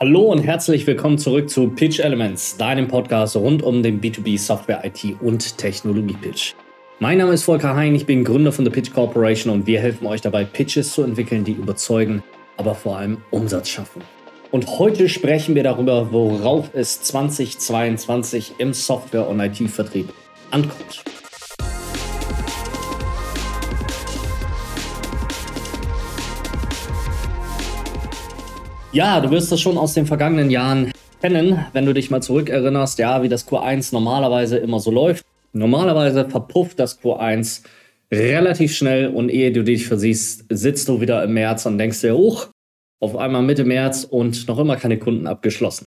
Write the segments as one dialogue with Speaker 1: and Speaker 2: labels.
Speaker 1: Hallo und herzlich willkommen zurück zu Pitch Elements, deinem Podcast rund um den B2B Software IT und Technologie Pitch. Mein Name ist Volker Hein, ich bin Gründer von The Pitch Corporation und wir helfen euch dabei, Pitches zu entwickeln, die überzeugen, aber vor allem Umsatz schaffen. Und heute sprechen wir darüber, worauf es 2022 im Software- und IT-Vertrieb ankommt. Ja, du wirst das schon aus den vergangenen Jahren kennen, wenn du dich mal zurückerinnerst, ja, wie das Q1 normalerweise immer so läuft. Normalerweise verpufft das Q1 relativ schnell und ehe du dich versiehst, sitzt du wieder im März und denkst dir, hoch, auf einmal Mitte März und noch immer keine Kunden abgeschlossen.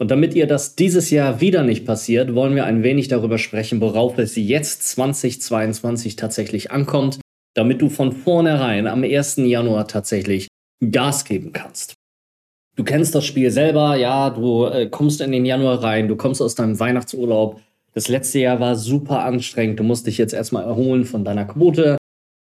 Speaker 1: Und damit ihr das dieses Jahr wieder nicht passiert, wollen wir ein wenig darüber sprechen, worauf es jetzt 2022 tatsächlich ankommt, damit du von vornherein am 1. Januar tatsächlich Gas geben kannst. Du kennst das Spiel selber, ja, du äh, kommst in den Januar rein, du kommst aus deinem Weihnachtsurlaub. Das letzte Jahr war super anstrengend. Du musst dich jetzt erstmal erholen von deiner Quote.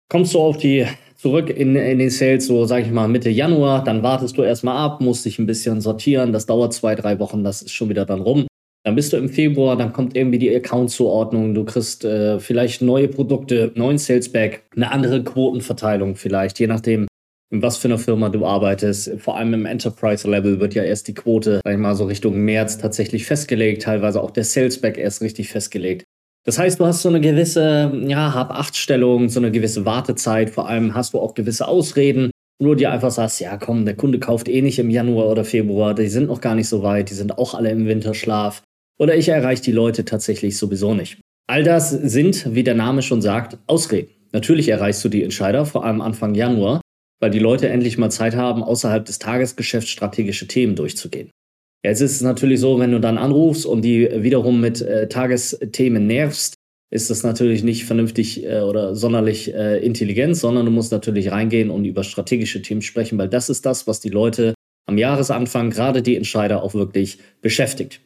Speaker 1: Kommst du auf die zurück in, in den Sales, so sag ich mal Mitte Januar, dann wartest du erstmal ab, musst dich ein bisschen sortieren. Das dauert zwei, drei Wochen, das ist schon wieder dann rum. Dann bist du im Februar, dann kommt irgendwie die Account-Zuordnung, du kriegst äh, vielleicht neue Produkte, neuen Sales-Back, eine andere Quotenverteilung vielleicht, je nachdem, in was für einer Firma du arbeitest. Vor allem im Enterprise-Level wird ja erst die Quote, sag ich mal, so Richtung März tatsächlich festgelegt, teilweise auch der Sales-Back erst richtig festgelegt. Das heißt, du hast so eine gewisse, ja, Hab-Acht-Stellung, so eine gewisse Wartezeit, vor allem hast du auch gewisse Ausreden, wo du dir einfach sagst, ja komm, der Kunde kauft eh nicht im Januar oder Februar, die sind noch gar nicht so weit, die sind auch alle im Winterschlaf. Oder ich erreiche die Leute tatsächlich sowieso nicht. All das sind, wie der Name schon sagt, Ausreden. Natürlich erreichst du die Entscheider, vor allem Anfang Januar, weil die Leute endlich mal Zeit haben, außerhalb des Tagesgeschäfts strategische Themen durchzugehen. Jetzt ist es natürlich so, wenn du dann anrufst und die wiederum mit äh, Tagesthemen nervst, ist das natürlich nicht vernünftig äh, oder sonderlich äh, intelligent, sondern du musst natürlich reingehen und über strategische Themen sprechen, weil das ist das, was die Leute am Jahresanfang, gerade die Entscheider, auch wirklich beschäftigt.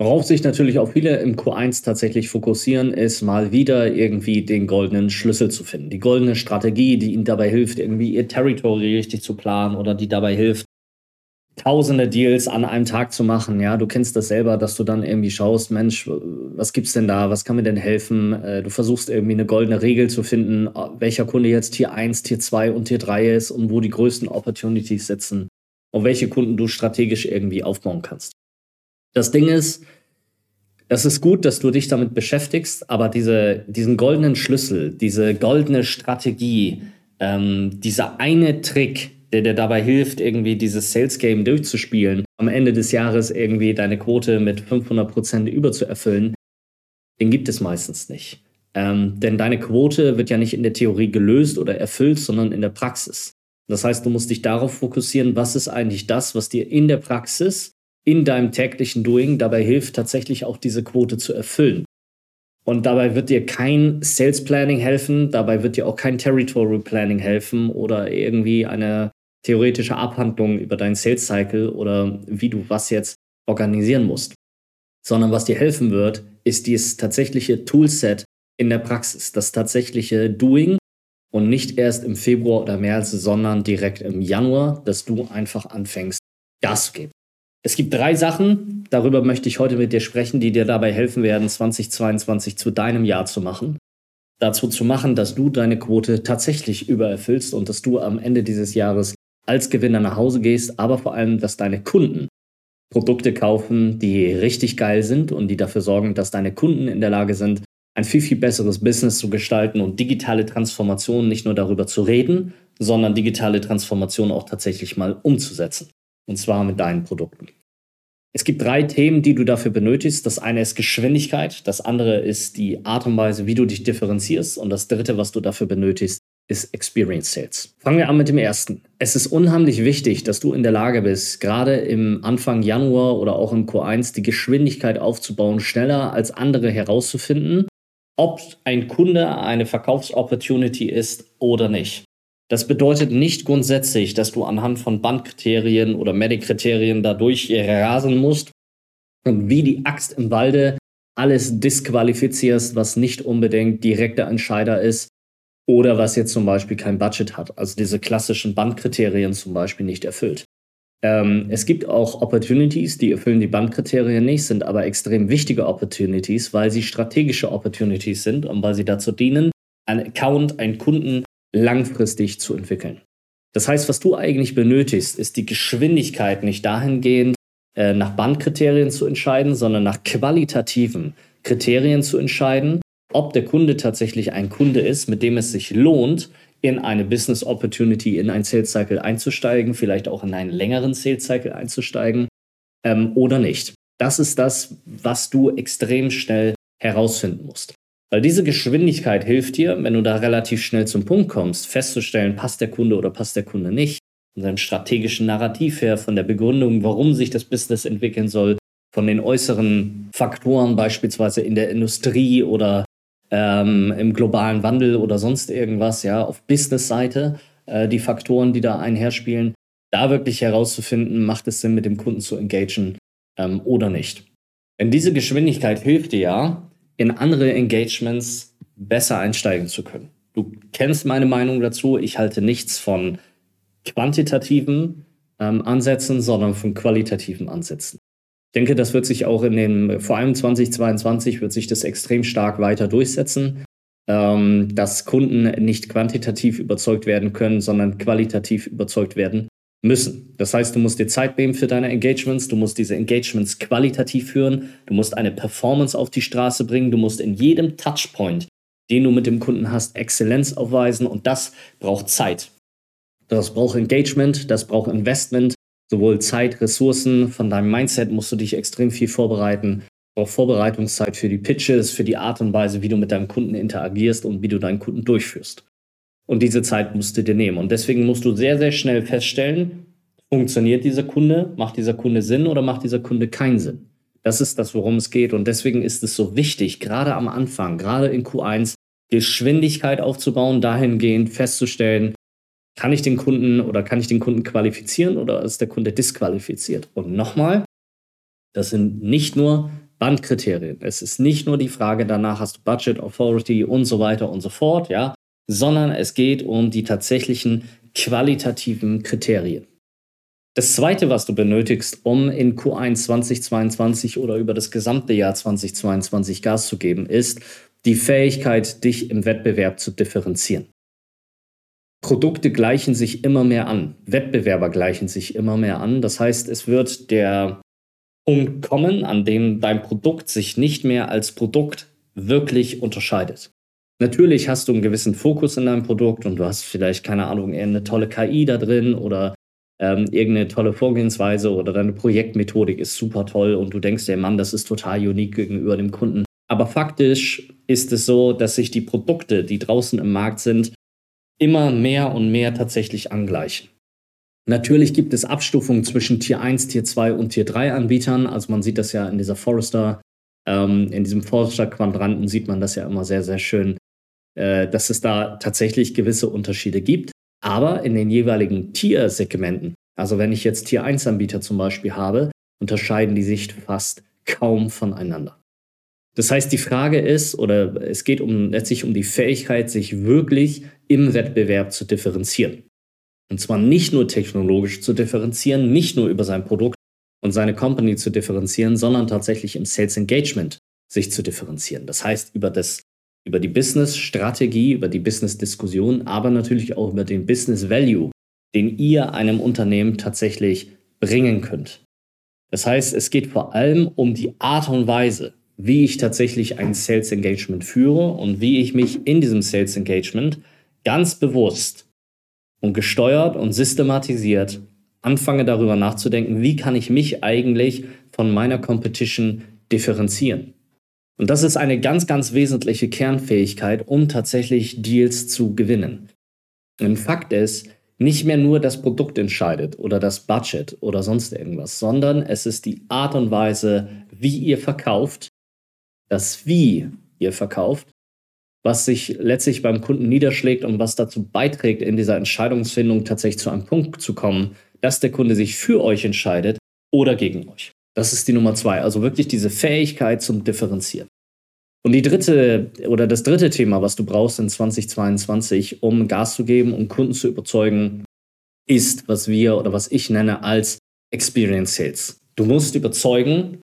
Speaker 1: Worauf sich natürlich auch viele im Q1 tatsächlich fokussieren, ist mal wieder irgendwie den goldenen Schlüssel zu finden. Die goldene Strategie, die ihnen dabei hilft, irgendwie ihr Territory richtig zu planen oder die dabei hilft, tausende Deals an einem Tag zu machen. Ja, du kennst das selber, dass du dann irgendwie schaust, Mensch, was gibt's denn da? Was kann mir denn helfen? Äh, du versuchst irgendwie eine goldene Regel zu finden, welcher Kunde jetzt Tier 1, Tier 2 und Tier 3 ist und wo die größten Opportunities sitzen und welche Kunden du strategisch irgendwie aufbauen kannst. Das Ding ist, es ist gut, dass du dich damit beschäftigst, aber diese, diesen goldenen Schlüssel, diese goldene Strategie, ähm, dieser eine Trick, der dir dabei hilft, irgendwie dieses Sales Game durchzuspielen, am Ende des Jahres irgendwie deine Quote mit 500 Prozent überzuerfüllen, den gibt es meistens nicht. Ähm, denn deine Quote wird ja nicht in der Theorie gelöst oder erfüllt, sondern in der Praxis. Das heißt, du musst dich darauf fokussieren, was ist eigentlich das, was dir in der Praxis in deinem täglichen Doing dabei hilft, tatsächlich auch diese Quote zu erfüllen. Und dabei wird dir kein Sales Planning helfen, dabei wird dir auch kein Territory Planning helfen oder irgendwie eine theoretische Abhandlung über deinen Sales Cycle oder wie du was jetzt organisieren musst. Sondern was dir helfen wird, ist dieses tatsächliche Toolset in der Praxis, das tatsächliche Doing und nicht erst im Februar oder März, sondern direkt im Januar, dass du einfach anfängst, Gas zu geben. Es gibt drei Sachen, darüber möchte ich heute mit dir sprechen, die dir dabei helfen werden, 2022 zu deinem Jahr zu machen. Dazu zu machen, dass du deine Quote tatsächlich übererfüllst und dass du am Ende dieses Jahres als Gewinner nach Hause gehst, aber vor allem, dass deine Kunden Produkte kaufen, die richtig geil sind und die dafür sorgen, dass deine Kunden in der Lage sind, ein viel, viel besseres Business zu gestalten und digitale Transformation nicht nur darüber zu reden, sondern digitale Transformation auch tatsächlich mal umzusetzen. Und zwar mit deinen Produkten. Es gibt drei Themen, die du dafür benötigst. Das eine ist Geschwindigkeit, das andere ist die Art und Weise, wie du dich differenzierst und das dritte, was du dafür benötigst, ist Experience Sales. Fangen wir an mit dem ersten. Es ist unheimlich wichtig, dass du in der Lage bist, gerade im Anfang Januar oder auch im Q1 die Geschwindigkeit aufzubauen, schneller als andere herauszufinden, ob ein Kunde eine Verkaufsopportunity ist oder nicht. Das bedeutet nicht grundsätzlich, dass du anhand von Bandkriterien oder Medic-Kriterien dadurch rasen musst und wie die Axt im Walde alles disqualifizierst, was nicht unbedingt direkter Entscheider ist oder was jetzt zum Beispiel kein Budget hat, also diese klassischen Bandkriterien zum Beispiel nicht erfüllt. Ähm, es gibt auch Opportunities, die erfüllen die Bandkriterien nicht, sind aber extrem wichtige Opportunities, weil sie strategische Opportunities sind und weil sie dazu dienen, einen Account, einen Kunden langfristig zu entwickeln. Das heißt, was du eigentlich benötigst, ist die Geschwindigkeit nicht dahingehend, äh, nach Bandkriterien zu entscheiden, sondern nach qualitativen Kriterien zu entscheiden, ob der Kunde tatsächlich ein Kunde ist, mit dem es sich lohnt, in eine Business Opportunity, in ein Sales Cycle einzusteigen, vielleicht auch in einen längeren Sales Cycle einzusteigen ähm, oder nicht. Das ist das, was du extrem schnell herausfinden musst. Weil diese Geschwindigkeit hilft dir, wenn du da relativ schnell zum Punkt kommst, festzustellen, passt der Kunde oder passt der Kunde nicht. Von seinem strategischen Narrativ her, von der Begründung, warum sich das Business entwickeln soll, von den äußeren Faktoren, beispielsweise in der Industrie oder ähm, im globalen Wandel oder sonst irgendwas, ja, auf Business-Seite, äh, die Faktoren, die da einherspielen, da wirklich herauszufinden, macht es Sinn, mit dem Kunden zu engagieren ähm, oder nicht. Denn diese Geschwindigkeit hilft dir ja, in andere Engagements besser einsteigen zu können. Du kennst meine Meinung dazu. Ich halte nichts von quantitativen ähm, Ansätzen, sondern von qualitativen Ansätzen. Ich denke, das wird sich auch in den, vor allem 2022 wird sich das extrem stark weiter durchsetzen, ähm, dass Kunden nicht quantitativ überzeugt werden können, sondern qualitativ überzeugt werden müssen. Das heißt, du musst dir Zeit nehmen für deine Engagements, du musst diese Engagements qualitativ führen, du musst eine Performance auf die Straße bringen, du musst in jedem Touchpoint, den du mit dem Kunden hast, Exzellenz aufweisen und das braucht Zeit. Das braucht Engagement, das braucht Investment, sowohl Zeit, Ressourcen, von deinem Mindset musst du dich extrem viel vorbereiten. Auch Vorbereitungszeit für die Pitches, für die Art und Weise, wie du mit deinem Kunden interagierst und wie du deinen Kunden durchführst. Und diese Zeit musst du dir nehmen. Und deswegen musst du sehr, sehr schnell feststellen, funktioniert dieser Kunde, macht dieser Kunde Sinn oder macht dieser Kunde keinen Sinn. Das ist das, worum es geht. Und deswegen ist es so wichtig, gerade am Anfang, gerade in Q1, Geschwindigkeit aufzubauen, dahingehend festzustellen, kann ich den Kunden oder kann ich den Kunden qualifizieren oder ist der Kunde disqualifiziert? Und nochmal, das sind nicht nur Bandkriterien. Es ist nicht nur die Frage danach, hast du Budget, Authority und so weiter und so fort, ja, sondern es geht um die tatsächlichen qualitativen Kriterien. Das zweite, was du benötigst, um in Q1 2022 oder über das gesamte Jahr 2022 Gas zu geben, ist die Fähigkeit, dich im Wettbewerb zu differenzieren. Produkte gleichen sich immer mehr an. Wettbewerber gleichen sich immer mehr an. Das heißt, es wird der Punkt kommen, an dem dein Produkt sich nicht mehr als Produkt wirklich unterscheidet. Natürlich hast du einen gewissen Fokus in deinem Produkt und du hast vielleicht, keine Ahnung, eine tolle KI da drin oder ähm, irgendeine tolle Vorgehensweise oder deine Projektmethodik ist super toll und du denkst dir, Mann, das ist total unique gegenüber dem Kunden. Aber faktisch ist es so, dass sich die Produkte, die draußen im Markt sind, immer mehr und mehr tatsächlich angleichen. Natürlich gibt es Abstufungen zwischen Tier 1, Tier 2 und Tier 3 Anbietern. Also man sieht das ja in dieser Forrester, ähm, in diesem Forrester-Quadranten sieht man das ja immer sehr, sehr schön, dass es da tatsächlich gewisse Unterschiede gibt. Aber in den jeweiligen Tier-Segmenten, also wenn ich jetzt Tier 1 Anbieter zum Beispiel habe, unterscheiden die sich fast kaum voneinander. Das heißt, die Frage ist, oder es geht um, letztlich um die Fähigkeit, sich wirklich im Wettbewerb zu differenzieren. Und zwar nicht nur technologisch zu differenzieren, nicht nur über sein Produkt und seine Company zu differenzieren, sondern tatsächlich im Sales Engagement sich zu differenzieren. Das heißt, über, das, über die Business-Strategie, über die Business-Diskussion, aber natürlich auch über den Business-Value, den ihr einem Unternehmen tatsächlich bringen könnt. Das heißt, es geht vor allem um die Art und Weise, wie ich tatsächlich ein Sales Engagement führe und wie ich mich in diesem Sales Engagement ganz bewusst und gesteuert und systematisiert anfange darüber nachzudenken, wie kann ich mich eigentlich von meiner Competition differenzieren. Und das ist eine ganz, ganz wesentliche Kernfähigkeit, um tatsächlich Deals zu gewinnen. Und Fakt ist, nicht mehr nur das Produkt entscheidet oder das Budget oder sonst irgendwas, sondern es ist die Art und Weise, wie ihr verkauft das Wie ihr verkauft, was sich letztlich beim Kunden niederschlägt und was dazu beiträgt, in dieser Entscheidungsfindung tatsächlich zu einem Punkt zu kommen, dass der Kunde sich für euch entscheidet oder gegen euch. Das ist die Nummer zwei. Also wirklich diese Fähigkeit zum Differenzieren. Und die dritte oder das dritte Thema, was du brauchst in 2022, um Gas zu geben, um Kunden zu überzeugen, ist, was wir oder was ich nenne als Experience Sales. Du musst überzeugen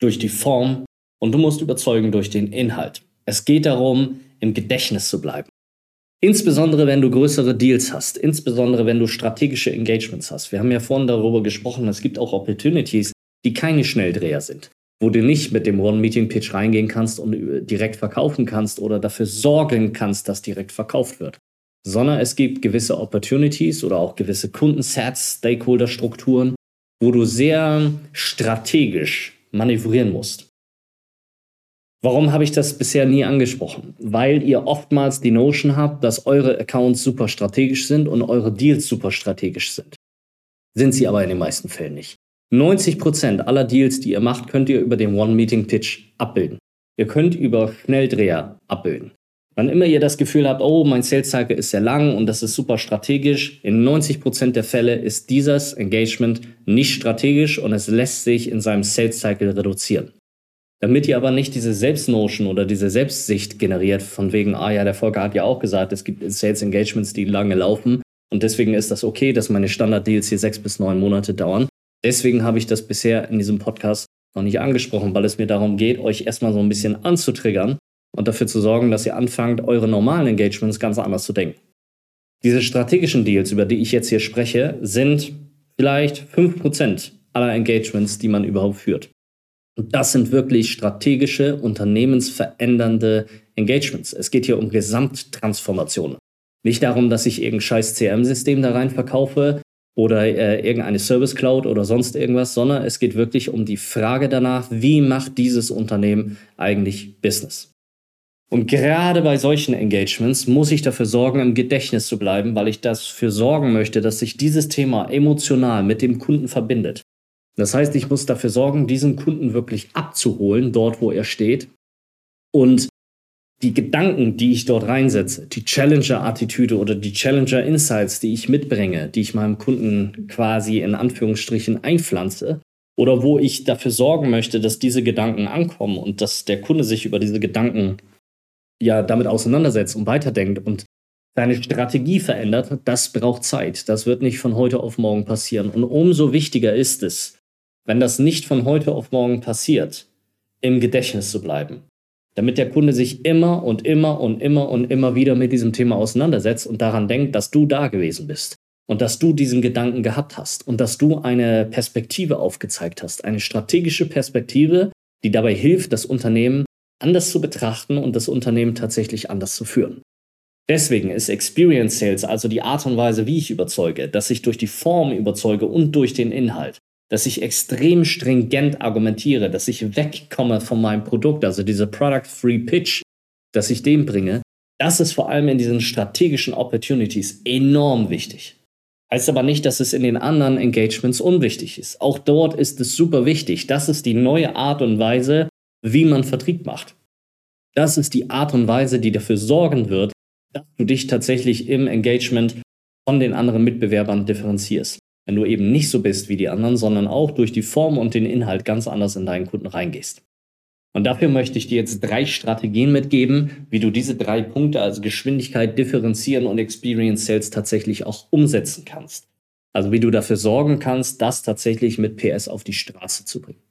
Speaker 1: durch die Form und du musst überzeugen durch den Inhalt. Es geht darum, im Gedächtnis zu bleiben. Insbesondere wenn du größere Deals hast, insbesondere wenn du strategische Engagements hast. Wir haben ja vorhin darüber gesprochen, es gibt auch Opportunities, die keine Schnelldreher sind, wo du nicht mit dem One-Meeting-Pitch reingehen kannst und direkt verkaufen kannst oder dafür sorgen kannst, dass direkt verkauft wird. Sondern es gibt gewisse Opportunities oder auch gewisse Kundensets, Stakeholder-Strukturen, wo du sehr strategisch manövrieren musst. Warum habe ich das bisher nie angesprochen? Weil ihr oftmals die Notion habt, dass eure Accounts super strategisch sind und eure Deals super strategisch sind. Sind sie aber in den meisten Fällen nicht. 90% aller Deals, die ihr macht, könnt ihr über den One-Meeting-Pitch abbilden. Ihr könnt über Schnelldreher abbilden. Wann immer ihr das Gefühl habt, oh, mein Sales Cycle ist sehr lang und das ist super strategisch, in 90% der Fälle ist dieses Engagement nicht strategisch und es lässt sich in seinem Sales Cycle reduzieren. Damit ihr aber nicht diese Selbstnotion oder diese Selbstsicht generiert, von wegen, ah ja, der Volker hat ja auch gesagt, es gibt Sales Engagements, die lange laufen und deswegen ist das okay, dass meine Standard-Deals hier sechs bis neun Monate dauern. Deswegen habe ich das bisher in diesem Podcast noch nicht angesprochen, weil es mir darum geht, euch erstmal so ein bisschen anzutriggern und dafür zu sorgen, dass ihr anfangt, eure normalen Engagements ganz anders zu denken. Diese strategischen Deals, über die ich jetzt hier spreche, sind vielleicht 5% aller Engagements, die man überhaupt führt. Und das sind wirklich strategische, unternehmensverändernde Engagements. Es geht hier um Gesamttransformation. Nicht darum, dass ich irgendein scheiß CRM-System da rein verkaufe oder äh, irgendeine Service Cloud oder sonst irgendwas, sondern es geht wirklich um die Frage danach, wie macht dieses Unternehmen eigentlich Business? Und gerade bei solchen Engagements muss ich dafür sorgen, im Gedächtnis zu bleiben, weil ich dafür sorgen möchte, dass sich dieses Thema emotional mit dem Kunden verbindet. Das heißt, ich muss dafür sorgen, diesen Kunden wirklich abzuholen, dort wo er steht. Und die Gedanken, die ich dort reinsetze, die Challenger-Attitüde oder die Challenger-Insights, die ich mitbringe, die ich meinem Kunden quasi in Anführungsstrichen einpflanze, oder wo ich dafür sorgen möchte, dass diese Gedanken ankommen und dass der Kunde sich über diese Gedanken ja damit auseinandersetzt und weiterdenkt und seine Strategie verändert, das braucht Zeit. Das wird nicht von heute auf morgen passieren. Und umso wichtiger ist es, wenn das nicht von heute auf morgen passiert, im Gedächtnis zu bleiben. Damit der Kunde sich immer und immer und immer und immer wieder mit diesem Thema auseinandersetzt und daran denkt, dass du da gewesen bist und dass du diesen Gedanken gehabt hast und dass du eine Perspektive aufgezeigt hast, eine strategische Perspektive, die dabei hilft, das Unternehmen anders zu betrachten und das Unternehmen tatsächlich anders zu führen. Deswegen ist Experience Sales, also die Art und Weise, wie ich überzeuge, dass ich durch die Form überzeuge und durch den Inhalt, dass ich extrem stringent argumentiere, dass ich wegkomme von meinem Produkt, also diese Product-Free Pitch, dass ich den bringe, das ist vor allem in diesen strategischen Opportunities enorm wichtig. Heißt aber nicht, dass es in den anderen Engagements unwichtig ist. Auch dort ist es super wichtig. Das ist die neue Art und Weise, wie man Vertrieb macht. Das ist die Art und Weise, die dafür sorgen wird, dass du dich tatsächlich im Engagement von den anderen Mitbewerbern differenzierst wenn du eben nicht so bist wie die anderen, sondern auch durch die Form und den Inhalt ganz anders in deinen Kunden reingehst. Und dafür möchte ich dir jetzt drei Strategien mitgeben, wie du diese drei Punkte, also Geschwindigkeit, Differenzieren und Experience Sales tatsächlich auch umsetzen kannst. Also wie du dafür sorgen kannst, das tatsächlich mit PS auf die Straße zu bringen.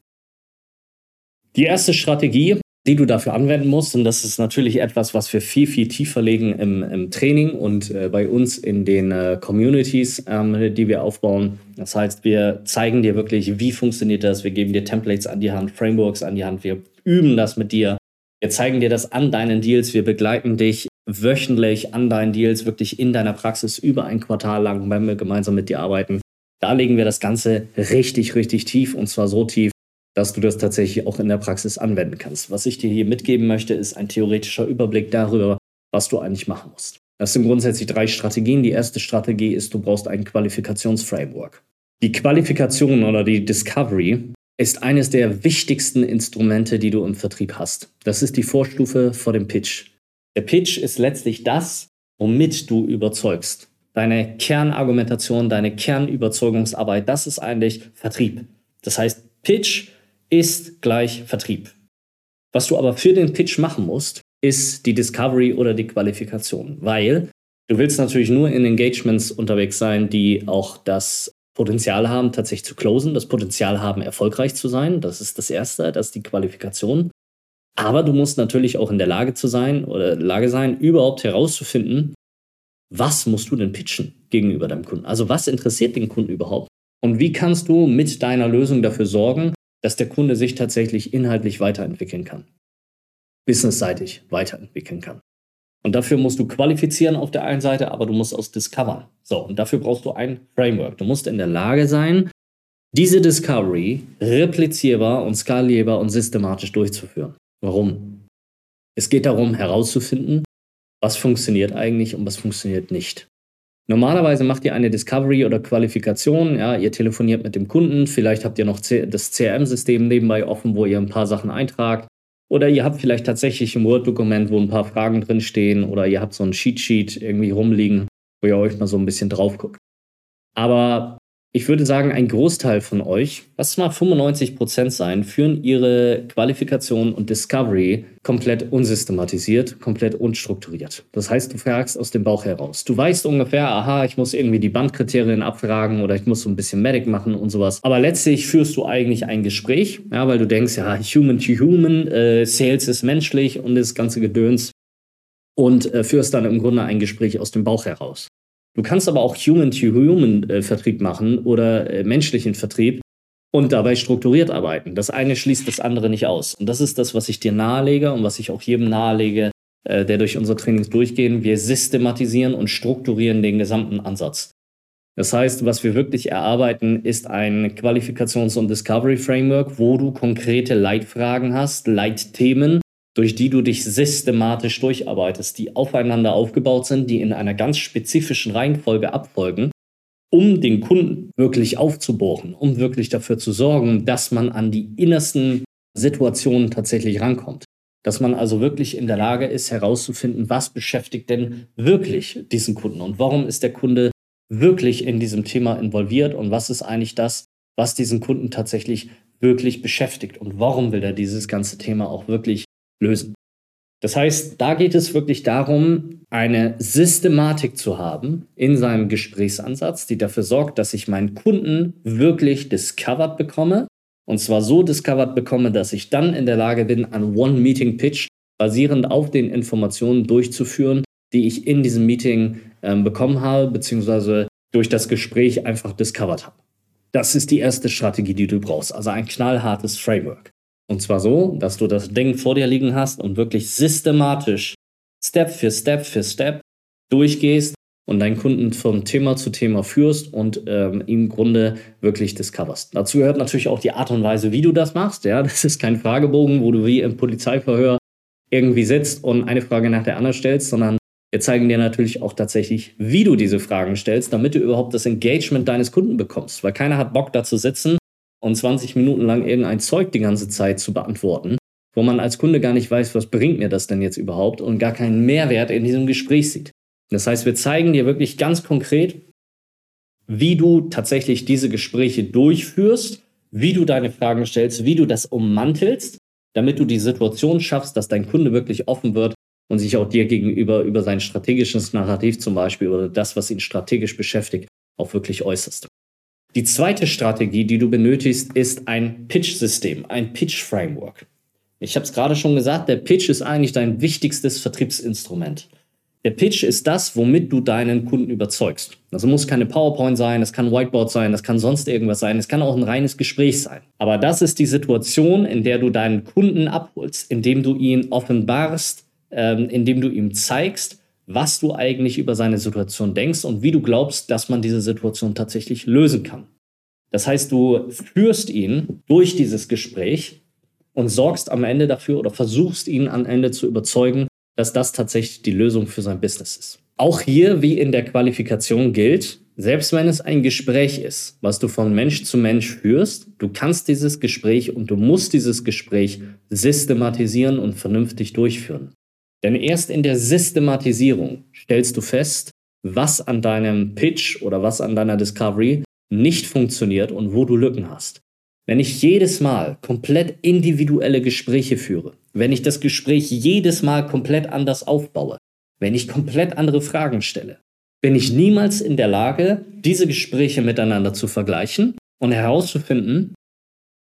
Speaker 1: Die erste Strategie die du dafür anwenden musst. Und das ist natürlich etwas, was wir viel, viel tiefer legen im, im Training und äh, bei uns in den äh, Communities, ähm, die wir aufbauen. Das heißt, wir zeigen dir wirklich, wie funktioniert das. Wir geben dir Templates an die Hand, Frameworks an die Hand. Wir üben das mit dir. Wir zeigen dir das an deinen Deals. Wir begleiten dich wöchentlich an deinen Deals, wirklich in deiner Praxis über ein Quartal lang, wenn wir gemeinsam mit dir arbeiten. Da legen wir das Ganze richtig, richtig tief und zwar so tief, dass du das tatsächlich auch in der Praxis anwenden kannst. Was ich dir hier mitgeben möchte, ist ein theoretischer Überblick darüber, was du eigentlich machen musst. Das sind grundsätzlich drei Strategien. Die erste Strategie ist, du brauchst ein Qualifikationsframework. Die Qualifikation oder die Discovery ist eines der wichtigsten Instrumente, die du im Vertrieb hast. Das ist die Vorstufe vor dem Pitch. Der Pitch ist letztlich das, womit du überzeugst. Deine Kernargumentation, deine Kernüberzeugungsarbeit, das ist eigentlich Vertrieb. Das heißt, Pitch ist gleich Vertrieb. Was du aber für den Pitch machen musst, ist die Discovery oder die Qualifikation, weil du willst natürlich nur in Engagements unterwegs sein, die auch das Potenzial haben, tatsächlich zu closen, das Potenzial haben, erfolgreich zu sein. Das ist das Erste, das ist die Qualifikation. Aber du musst natürlich auch in der Lage zu sein oder Lage sein, überhaupt herauszufinden, was musst du denn pitchen gegenüber deinem Kunden? Also was interessiert den Kunden überhaupt? Und wie kannst du mit deiner Lösung dafür sorgen, dass der Kunde sich tatsächlich inhaltlich weiterentwickeln kann? Businessseitig weiterentwickeln kann. Und dafür musst du qualifizieren auf der einen Seite, aber du musst auch discovern. So, und dafür brauchst du ein Framework. Du musst in der Lage sein, diese Discovery replizierbar und skalierbar und systematisch durchzuführen. Warum? Es geht darum herauszufinden, was funktioniert eigentlich und was funktioniert nicht. Normalerweise macht ihr eine Discovery oder Qualifikation, ja, ihr telefoniert mit dem Kunden, vielleicht habt ihr noch das CRM-System nebenbei offen, wo ihr ein paar Sachen eintragt. Oder ihr habt vielleicht tatsächlich ein Word-Dokument, wo ein paar Fragen drinstehen, oder ihr habt so ein Cheat-Sheet irgendwie rumliegen, wo ihr euch mal so ein bisschen drauf guckt. Aber ich würde sagen, ein Großteil von euch, was mal 95 Prozent sein, führen ihre Qualifikation und Discovery komplett unsystematisiert, komplett unstrukturiert. Das heißt, du fragst aus dem Bauch heraus. Du weißt ungefähr, aha, ich muss irgendwie die Bandkriterien abfragen oder ich muss so ein bisschen Medic machen und sowas. Aber letztlich führst du eigentlich ein Gespräch, ja, weil du denkst, ja, human to human, äh, Sales ist menschlich und das ganze Gedöns und äh, führst dann im Grunde ein Gespräch aus dem Bauch heraus. Du kannst aber auch Human-to-Human-Vertrieb machen oder äh, menschlichen Vertrieb und dabei strukturiert arbeiten. Das eine schließt das andere nicht aus. Und das ist das, was ich dir nahelege und was ich auch jedem nahelege, äh, der durch unsere Trainings durchgehen. Wir systematisieren und strukturieren den gesamten Ansatz. Das heißt, was wir wirklich erarbeiten, ist ein Qualifikations- und Discovery-Framework, wo du konkrete Leitfragen hast, Leitthemen, durch die du dich systematisch durcharbeitest, die aufeinander aufgebaut sind, die in einer ganz spezifischen Reihenfolge abfolgen, um den Kunden wirklich aufzubohren, um wirklich dafür zu sorgen, dass man an die innersten Situationen tatsächlich rankommt. Dass man also wirklich in der Lage ist, herauszufinden, was beschäftigt denn wirklich diesen Kunden und warum ist der Kunde wirklich in diesem Thema involviert und was ist eigentlich das, was diesen Kunden tatsächlich wirklich beschäftigt und warum will er dieses ganze Thema auch wirklich lösen. Das heißt, da geht es wirklich darum, eine Systematik zu haben in seinem Gesprächsansatz, die dafür sorgt, dass ich meinen Kunden wirklich discovered bekomme. Und zwar so discovered bekomme, dass ich dann in der Lage bin, einen One-Meeting-Pitch basierend auf den Informationen durchzuführen, die ich in diesem Meeting äh, bekommen habe, beziehungsweise durch das Gespräch einfach discovered habe. Das ist die erste Strategie, die du brauchst, also ein knallhartes Framework. Und zwar so, dass du das Ding vor dir liegen hast und wirklich systematisch Step für Step für Step durchgehst und deinen Kunden von Thema zu Thema führst und ähm, im Grunde wirklich discoverst. Dazu gehört natürlich auch die Art und Weise, wie du das machst. Ja, das ist kein Fragebogen, wo du wie im Polizeiverhör irgendwie sitzt und eine Frage nach der anderen stellst, sondern wir zeigen dir natürlich auch tatsächlich, wie du diese Fragen stellst, damit du überhaupt das Engagement deines Kunden bekommst. Weil keiner hat Bock da zu sitzen und 20 Minuten lang irgendein Zeug die ganze Zeit zu beantworten, wo man als Kunde gar nicht weiß, was bringt mir das denn jetzt überhaupt und gar keinen Mehrwert in diesem Gespräch sieht. Das heißt, wir zeigen dir wirklich ganz konkret, wie du tatsächlich diese Gespräche durchführst, wie du deine Fragen stellst, wie du das ummantelst, damit du die Situation schaffst, dass dein Kunde wirklich offen wird und sich auch dir gegenüber über sein strategisches Narrativ zum Beispiel oder das, was ihn strategisch beschäftigt, auch wirklich äußerst. Die zweite Strategie, die du benötigst, ist ein Pitch-System, ein Pitch-Framework. Ich habe es gerade schon gesagt, der Pitch ist eigentlich dein wichtigstes Vertriebsinstrument. Der Pitch ist das, womit du deinen Kunden überzeugst. Das muss keine PowerPoint sein, das kann Whiteboard sein, das kann sonst irgendwas sein, es kann auch ein reines Gespräch sein. Aber das ist die Situation, in der du deinen Kunden abholst, indem du ihn offenbarst, ähm, indem du ihm zeigst, was du eigentlich über seine Situation denkst und wie du glaubst, dass man diese Situation tatsächlich lösen kann. Das heißt, du führst ihn durch dieses Gespräch und sorgst am Ende dafür oder versuchst ihn am Ende zu überzeugen, dass das tatsächlich die Lösung für sein Business ist. Auch hier, wie in der Qualifikation gilt, selbst wenn es ein Gespräch ist, was du von Mensch zu Mensch führst, du kannst dieses Gespräch und du musst dieses Gespräch systematisieren und vernünftig durchführen. Denn erst in der Systematisierung stellst du fest, was an deinem Pitch oder was an deiner Discovery nicht funktioniert und wo du Lücken hast. Wenn ich jedes Mal komplett individuelle Gespräche führe, wenn ich das Gespräch jedes Mal komplett anders aufbaue, wenn ich komplett andere Fragen stelle, bin ich niemals in der Lage, diese Gespräche miteinander zu vergleichen und herauszufinden,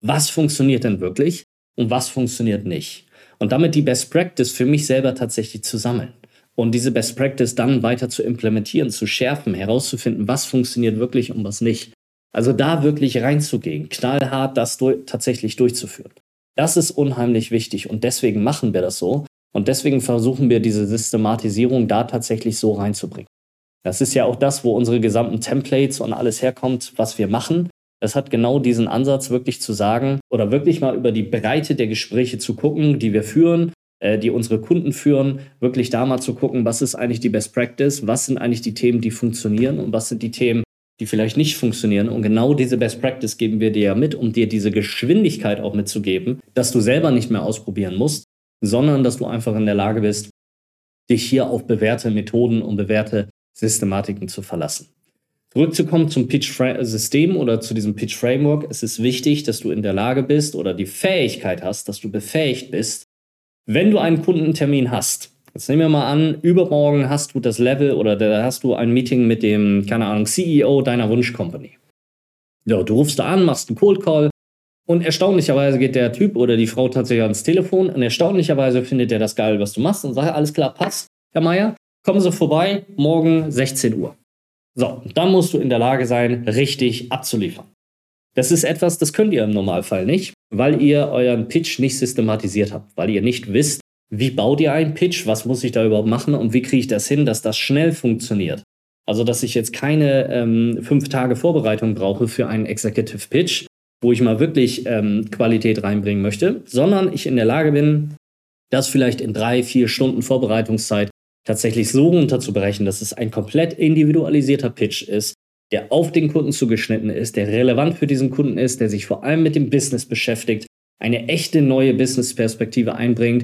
Speaker 1: was funktioniert denn wirklich und was funktioniert nicht. Und damit die Best Practice für mich selber tatsächlich zu sammeln. Und diese Best Practice dann weiter zu implementieren, zu schärfen, herauszufinden, was funktioniert wirklich und was nicht. Also da wirklich reinzugehen, knallhart das durch, tatsächlich durchzuführen. Das ist unheimlich wichtig und deswegen machen wir das so. Und deswegen versuchen wir diese Systematisierung da tatsächlich so reinzubringen. Das ist ja auch das, wo unsere gesamten Templates und alles herkommt, was wir machen. Es hat genau diesen Ansatz, wirklich zu sagen oder wirklich mal über die Breite der Gespräche zu gucken, die wir führen, äh, die unsere Kunden führen, wirklich da mal zu gucken, was ist eigentlich die Best Practice, was sind eigentlich die Themen, die funktionieren und was sind die Themen, die vielleicht nicht funktionieren. Und genau diese Best Practice geben wir dir ja mit, um dir diese Geschwindigkeit auch mitzugeben, dass du selber nicht mehr ausprobieren musst, sondern dass du einfach in der Lage bist, dich hier auf bewährte Methoden und bewährte Systematiken zu verlassen. Zurückzukommen zum Pitch-System oder zu diesem Pitch-Framework. Es ist wichtig, dass du in der Lage bist oder die Fähigkeit hast, dass du befähigt bist, wenn du einen Kundentermin hast. Jetzt nehmen wir mal an, übermorgen hast du das Level oder da hast du ein Meeting mit dem, keine Ahnung, CEO deiner Wunschcompany. Ja, du rufst da an, machst einen Cold Call und erstaunlicherweise geht der Typ oder die Frau tatsächlich ans Telefon und erstaunlicherweise findet er das geil, was du machst und sagt, alles klar, passt, Herr Meier, kommen Sie vorbei, morgen 16 Uhr. So, dann musst du in der Lage sein, richtig abzuliefern. Das ist etwas, das könnt ihr im Normalfall nicht, weil ihr euren Pitch nicht systematisiert habt, weil ihr nicht wisst, wie baut ihr einen Pitch, was muss ich da überhaupt machen und wie kriege ich das hin, dass das schnell funktioniert. Also, dass ich jetzt keine ähm, fünf Tage Vorbereitung brauche für einen Executive Pitch, wo ich mal wirklich ähm, Qualität reinbringen möchte, sondern ich in der Lage bin, das vielleicht in drei, vier Stunden Vorbereitungszeit tatsächlich so runterzubrechen, dass es ein komplett individualisierter Pitch ist, der auf den Kunden zugeschnitten ist, der relevant für diesen Kunden ist, der sich vor allem mit dem Business beschäftigt, eine echte neue Business-Perspektive einbringt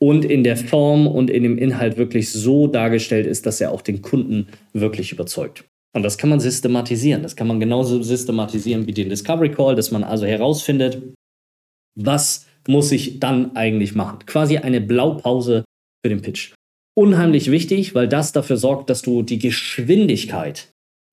Speaker 1: und in der Form und in dem Inhalt wirklich so dargestellt ist, dass er auch den Kunden wirklich überzeugt. Und das kann man systematisieren. Das kann man genauso systematisieren wie den Discovery Call, dass man also herausfindet, was muss ich dann eigentlich machen. Quasi eine Blaupause für den Pitch unheimlich wichtig, weil das dafür sorgt, dass du die Geschwindigkeit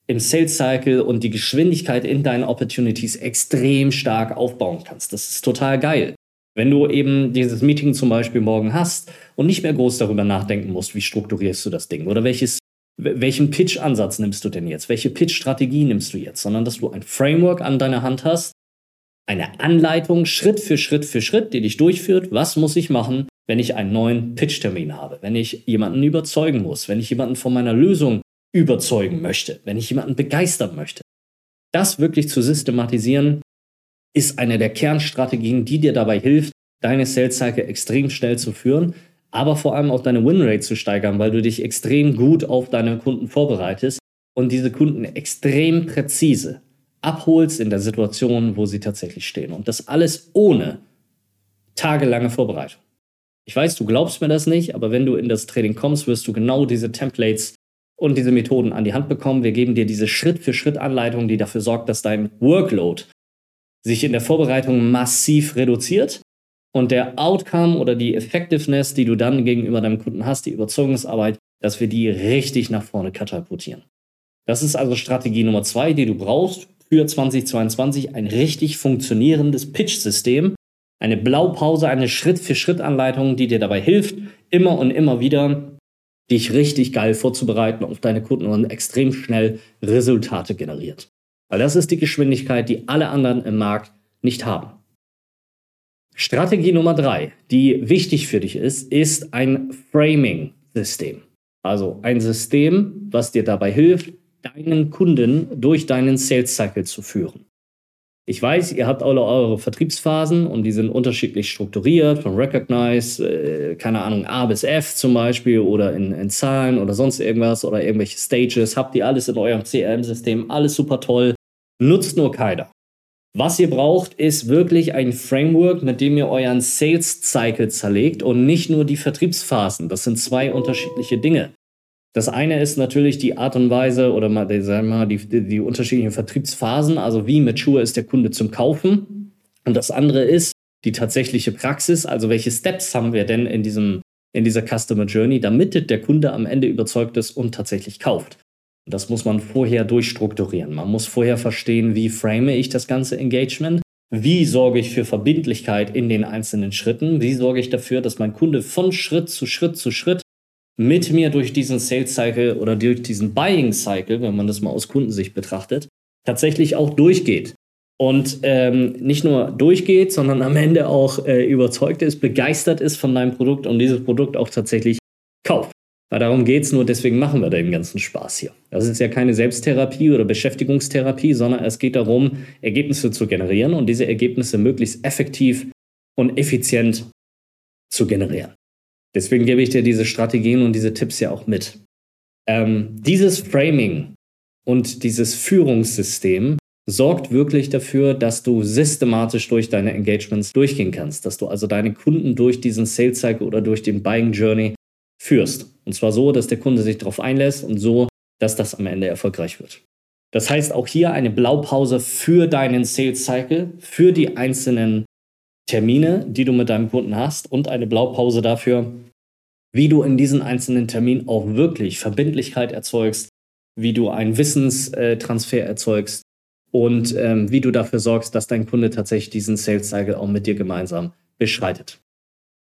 Speaker 1: im Sales Cycle und die Geschwindigkeit in deinen Opportunities extrem stark aufbauen kannst. Das ist total geil. Wenn du eben dieses Meeting zum Beispiel morgen hast und nicht mehr groß darüber nachdenken musst, wie strukturierst du das Ding oder welches, welchen Pitch-Ansatz nimmst du denn jetzt, welche Pitch-Strategie nimmst du jetzt, sondern dass du ein Framework an deiner Hand hast, eine Anleitung Schritt für Schritt für Schritt, die dich durchführt, was muss ich machen, wenn ich einen neuen Pitch-Termin habe, wenn ich jemanden überzeugen muss, wenn ich jemanden von meiner Lösung überzeugen möchte, wenn ich jemanden begeistern möchte. Das wirklich zu systematisieren, ist eine der Kernstrategien, die dir dabei hilft, deine Sales Cycle extrem schnell zu führen, aber vor allem auch deine Winrate zu steigern, weil du dich extrem gut auf deine Kunden vorbereitest und diese Kunden extrem präzise abholst in der Situation, wo sie tatsächlich stehen. Und das alles ohne tagelange Vorbereitung. Ich weiß, du glaubst mir das nicht, aber wenn du in das Training kommst, wirst du genau diese Templates und diese Methoden an die Hand bekommen. Wir geben dir diese Schritt-für-Schritt-Anleitung, die dafür sorgt, dass dein Workload sich in der Vorbereitung massiv reduziert und der Outcome oder die Effectiveness, die du dann gegenüber deinem Kunden hast, die Überzeugungsarbeit, dass wir die richtig nach vorne katapultieren. Das ist also Strategie Nummer zwei, die du brauchst für 2022, ein richtig funktionierendes Pitch-System, eine Blaupause, eine Schritt-für-Schritt-Anleitung, die dir dabei hilft, immer und immer wieder dich richtig geil vorzubereiten auf deine Kunden und extrem schnell Resultate generiert. Weil das ist die Geschwindigkeit, die alle anderen im Markt nicht haben. Strategie Nummer drei, die wichtig für dich ist, ist ein Framing-System. Also ein System, was dir dabei hilft, deinen Kunden durch deinen Sales Cycle zu führen. Ich weiß, ihr habt alle eure Vertriebsphasen und die sind unterschiedlich strukturiert, von Recognize, äh, keine Ahnung, A bis F zum Beispiel oder in, in Zahlen oder sonst irgendwas oder irgendwelche Stages. Habt ihr alles in eurem CRM-System, alles super toll. Nutzt nur keiner. Was ihr braucht, ist wirklich ein Framework, mit dem ihr euren Sales Cycle zerlegt und nicht nur die Vertriebsphasen. Das sind zwei unterschiedliche Dinge. Das eine ist natürlich die Art und Weise oder mal, sagen wir mal die, die, unterschiedlichen Vertriebsphasen, also wie mature ist der Kunde zum Kaufen. Und das andere ist die tatsächliche Praxis, also welche Steps haben wir denn in, diesem, in dieser Customer Journey, damit der Kunde am Ende überzeugt ist und tatsächlich kauft. Das muss man vorher durchstrukturieren. Man muss vorher verstehen, wie frame ich das ganze Engagement, wie sorge ich für Verbindlichkeit in den einzelnen Schritten, wie sorge ich dafür, dass mein Kunde von Schritt zu Schritt zu Schritt mit mir durch diesen Sales Cycle oder durch diesen Buying Cycle, wenn man das mal aus Kundensicht betrachtet, tatsächlich auch durchgeht. Und ähm, nicht nur durchgeht, sondern am Ende auch äh, überzeugt ist, begeistert ist von deinem Produkt und dieses Produkt auch tatsächlich kauft. Weil darum geht es nur, deswegen machen wir den ganzen Spaß hier. Das ist ja keine Selbsttherapie oder Beschäftigungstherapie, sondern es geht darum, Ergebnisse zu generieren und diese Ergebnisse möglichst effektiv und effizient zu generieren. Deswegen gebe ich dir diese Strategien und diese Tipps ja auch mit. Ähm, dieses Framing und dieses Führungssystem sorgt wirklich dafür, dass du systematisch durch deine Engagements durchgehen kannst, dass du also deine Kunden durch diesen Sales Cycle oder durch den Buying Journey führst. Und zwar so, dass der Kunde sich darauf einlässt und so, dass das am Ende erfolgreich wird. Das heißt auch hier eine Blaupause für deinen Sales Cycle, für die einzelnen Termine, die du mit deinem Kunden hast und eine Blaupause dafür, wie du in diesen einzelnen Terminen auch wirklich Verbindlichkeit erzeugst, wie du einen Wissenstransfer erzeugst und ähm, wie du dafür sorgst, dass dein Kunde tatsächlich diesen Sales Cycle auch mit dir gemeinsam beschreitet.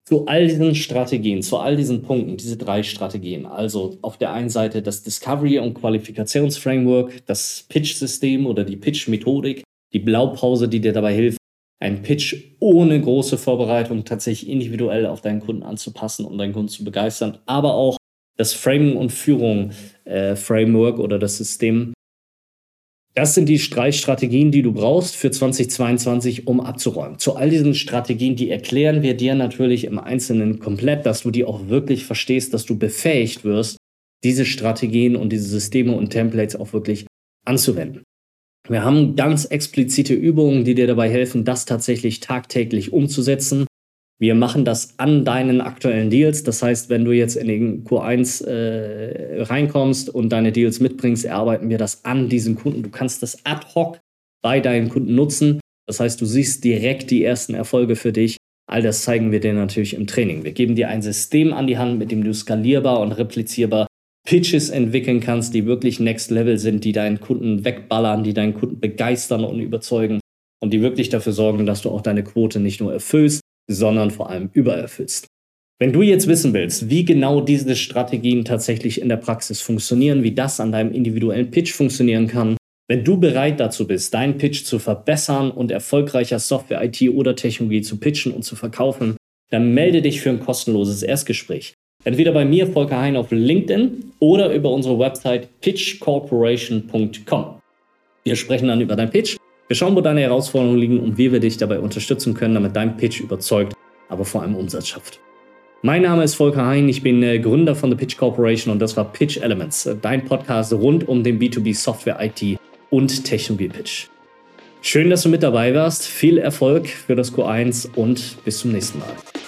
Speaker 1: Zu all diesen Strategien, zu all diesen Punkten, diese drei Strategien, also auf der einen Seite das Discovery- und Qualifikationsframework, das Pitch-System oder die Pitch-Methodik, die Blaupause, die dir dabei hilft, einen Pitch ohne große Vorbereitung tatsächlich individuell auf deinen Kunden anzupassen und deinen Kunden zu begeistern, aber auch das Framing und Führung äh, Framework oder das System, das sind die drei Strategien, die du brauchst für 2022, um abzuräumen. Zu all diesen Strategien, die erklären wir dir natürlich im Einzelnen komplett, dass du die auch wirklich verstehst, dass du befähigt wirst, diese Strategien und diese Systeme und Templates auch wirklich anzuwenden. Wir haben ganz explizite Übungen, die dir dabei helfen, das tatsächlich tagtäglich umzusetzen. Wir machen das an deinen aktuellen Deals. Das heißt, wenn du jetzt in den Q1 äh, reinkommst und deine Deals mitbringst, erarbeiten wir das an diesen Kunden. Du kannst das ad hoc bei deinen Kunden nutzen. Das heißt, du siehst direkt die ersten Erfolge für dich. All das zeigen wir dir natürlich im Training. Wir geben dir ein System an die Hand, mit dem du skalierbar und replizierbar Pitches entwickeln kannst, die wirklich Next Level sind, die deinen Kunden wegballern, die deinen Kunden begeistern und überzeugen und die wirklich dafür sorgen, dass du auch deine Quote nicht nur erfüllst, sondern vor allem übererfüllst. Wenn du jetzt wissen willst, wie genau diese Strategien tatsächlich in der Praxis funktionieren, wie das an deinem individuellen Pitch funktionieren kann, wenn du bereit dazu bist, deinen Pitch zu verbessern und erfolgreicher Software, IT oder Technologie zu pitchen und zu verkaufen, dann melde dich für ein kostenloses Erstgespräch. Entweder bei mir, Volker Hein, auf LinkedIn oder über unsere Website pitchcorporation.com. Wir sprechen dann über deinen Pitch wir schauen, wo deine Herausforderungen liegen und wie wir dich dabei unterstützen können, damit dein Pitch überzeugt, aber vor allem Umsatz schafft. Mein Name ist Volker Hein, ich bin äh, Gründer von The Pitch Corporation und das war Pitch Elements, äh, dein Podcast rund um den B2B Software, IT und Technologie Pitch. Schön, dass du mit dabei warst, viel Erfolg für das Q1 und bis zum nächsten Mal.